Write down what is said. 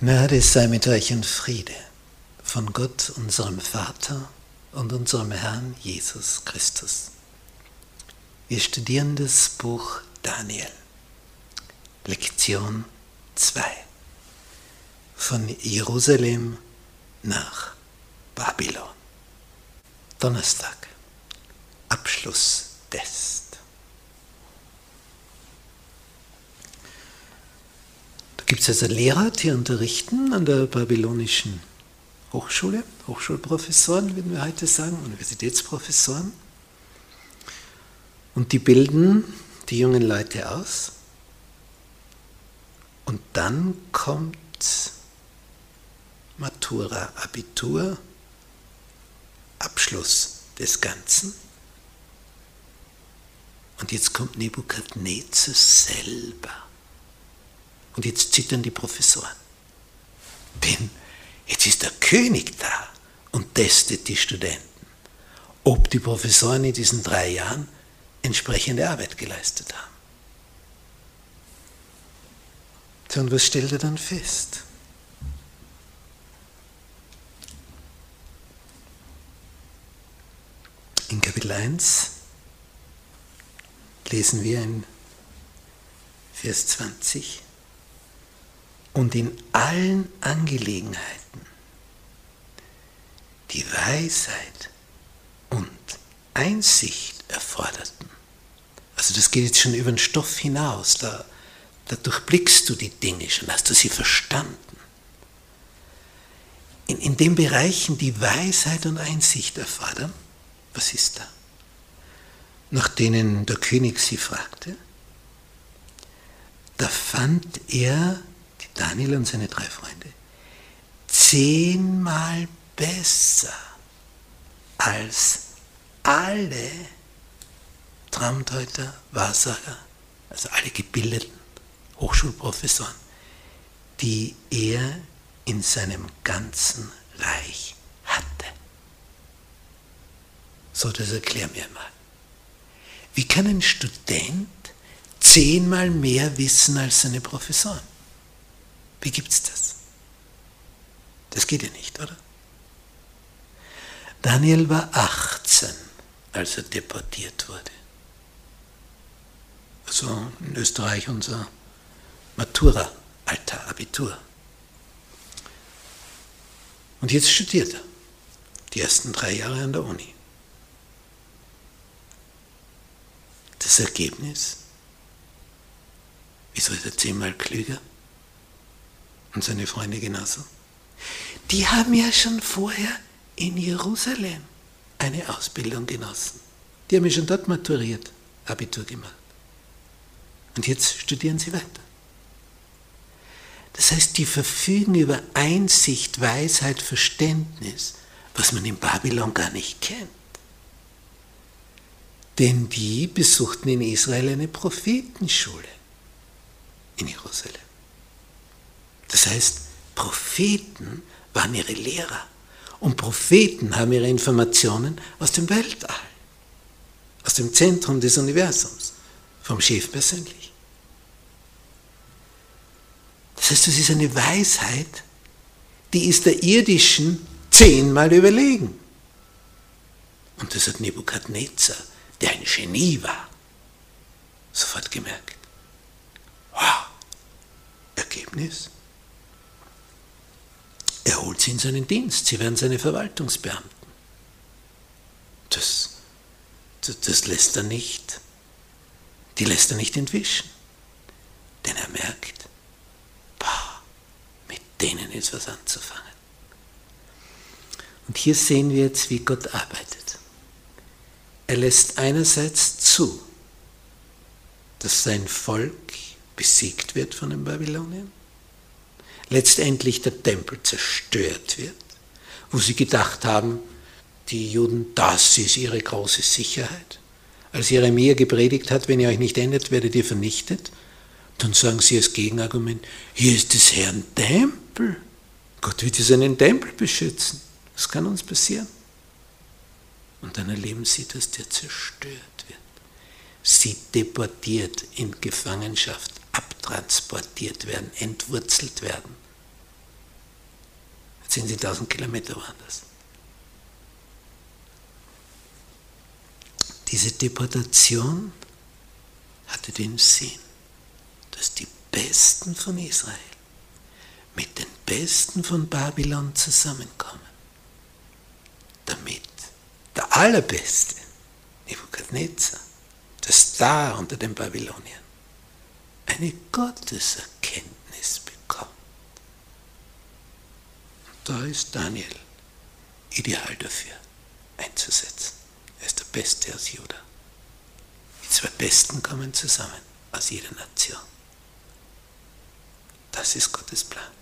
Gnade sei mit euch und Friede von Gott, unserem Vater und unserem Herrn Jesus Christus. Wir studieren das Buch Daniel, Lektion 2, von Jerusalem nach Babylon. Donnerstag, Abschlusstest. Da gibt es also Lehrer, die unterrichten an der babylonischen Hochschule, Hochschulprofessoren, würden wir heute sagen, Universitätsprofessoren. Und die bilden die jungen Leute aus. Und dann kommt Matura, Abitur, Abschluss des Ganzen. Und jetzt kommt Nebukadnezar selber. Und jetzt zittern die Professoren. Denn jetzt ist der König da und testet die Studenten, ob die Professoren in diesen drei Jahren entsprechende Arbeit geleistet haben. So, und was stellt er dann fest? In Kapitel 1 lesen wir in Vers 20, und in allen Angelegenheiten die Weisheit und Einsicht erforderten. Also das geht jetzt schon über den Stoff hinaus, da, da durchblickst du die Dinge schon, hast du sie verstanden. In, in den Bereichen, die Weisheit und Einsicht erfordern, was ist da? Nach denen der König sie fragte, da fand er Daniel und seine drei Freunde, zehnmal besser als alle Traumdeuter, Wahrsager, also alle gebildeten Hochschulprofessoren, die er in seinem ganzen Reich hatte. So, das erklär mir mal. Wie kann ein Student zehnmal mehr wissen als seine Professoren? Wie gibt es das? Das geht ja nicht, oder? Daniel war 18, als er deportiert wurde. Also in Österreich unser Matura-Alter, Abitur. Und jetzt studiert er die ersten drei Jahre an der Uni. Das Ergebnis? Wieso ist er zehnmal klüger? Und seine Freunde genauso. Die haben ja schon vorher in Jerusalem eine Ausbildung genossen. Die haben ja schon dort maturiert, Abitur gemacht. Und jetzt studieren sie weiter. Das heißt, die verfügen über Einsicht, Weisheit, Verständnis, was man in Babylon gar nicht kennt. Denn die besuchten in Israel eine Prophetenschule in Jerusalem. Das heißt, Propheten waren ihre Lehrer und Propheten haben ihre Informationen aus dem Weltall, aus dem Zentrum des Universums, vom Chef persönlich. Das heißt, es ist eine Weisheit, die ist der irdischen zehnmal überlegen. Und das hat Nebukadnezar, der ein Genie war, sofort gemerkt. Wow, Ergebnis? Holt sie in seinen Dienst, sie werden seine Verwaltungsbeamten. Das, das, das lässt er nicht, die lässt er nicht entwischen. Denn er merkt, boah, mit denen ist was anzufangen. Und hier sehen wir jetzt, wie Gott arbeitet. Er lässt einerseits zu, dass sein Volk besiegt wird von den Babyloniern letztendlich der Tempel zerstört wird, wo sie gedacht haben, die Juden, das ist ihre große Sicherheit. Als Jeremia gepredigt hat, wenn ihr euch nicht ändert, werdet ihr vernichtet, dann sagen sie als Gegenargument, hier ist des Herrn Tempel. Gott wird hier seinen Tempel beschützen. Was kann uns passieren? Und dann erleben sie, dass der zerstört wird. Sie deportiert in Gefangenschaft, abtransportiert werden, entwurzelt werden 10.000 Kilometer woanders. Diese Deportation hatte den Sinn, dass die Besten von Israel mit den Besten von Babylon zusammenkommen, damit der Allerbeste, Nebuchadnezzar, der Star unter den Babyloniern, eine Gotteserkenntnis bekommt. Und da ist Daniel ideal dafür einzusetzen. Er ist der Beste aus Juda. Die zwei Besten kommen zusammen aus jeder Nation. Das ist Gottes Plan.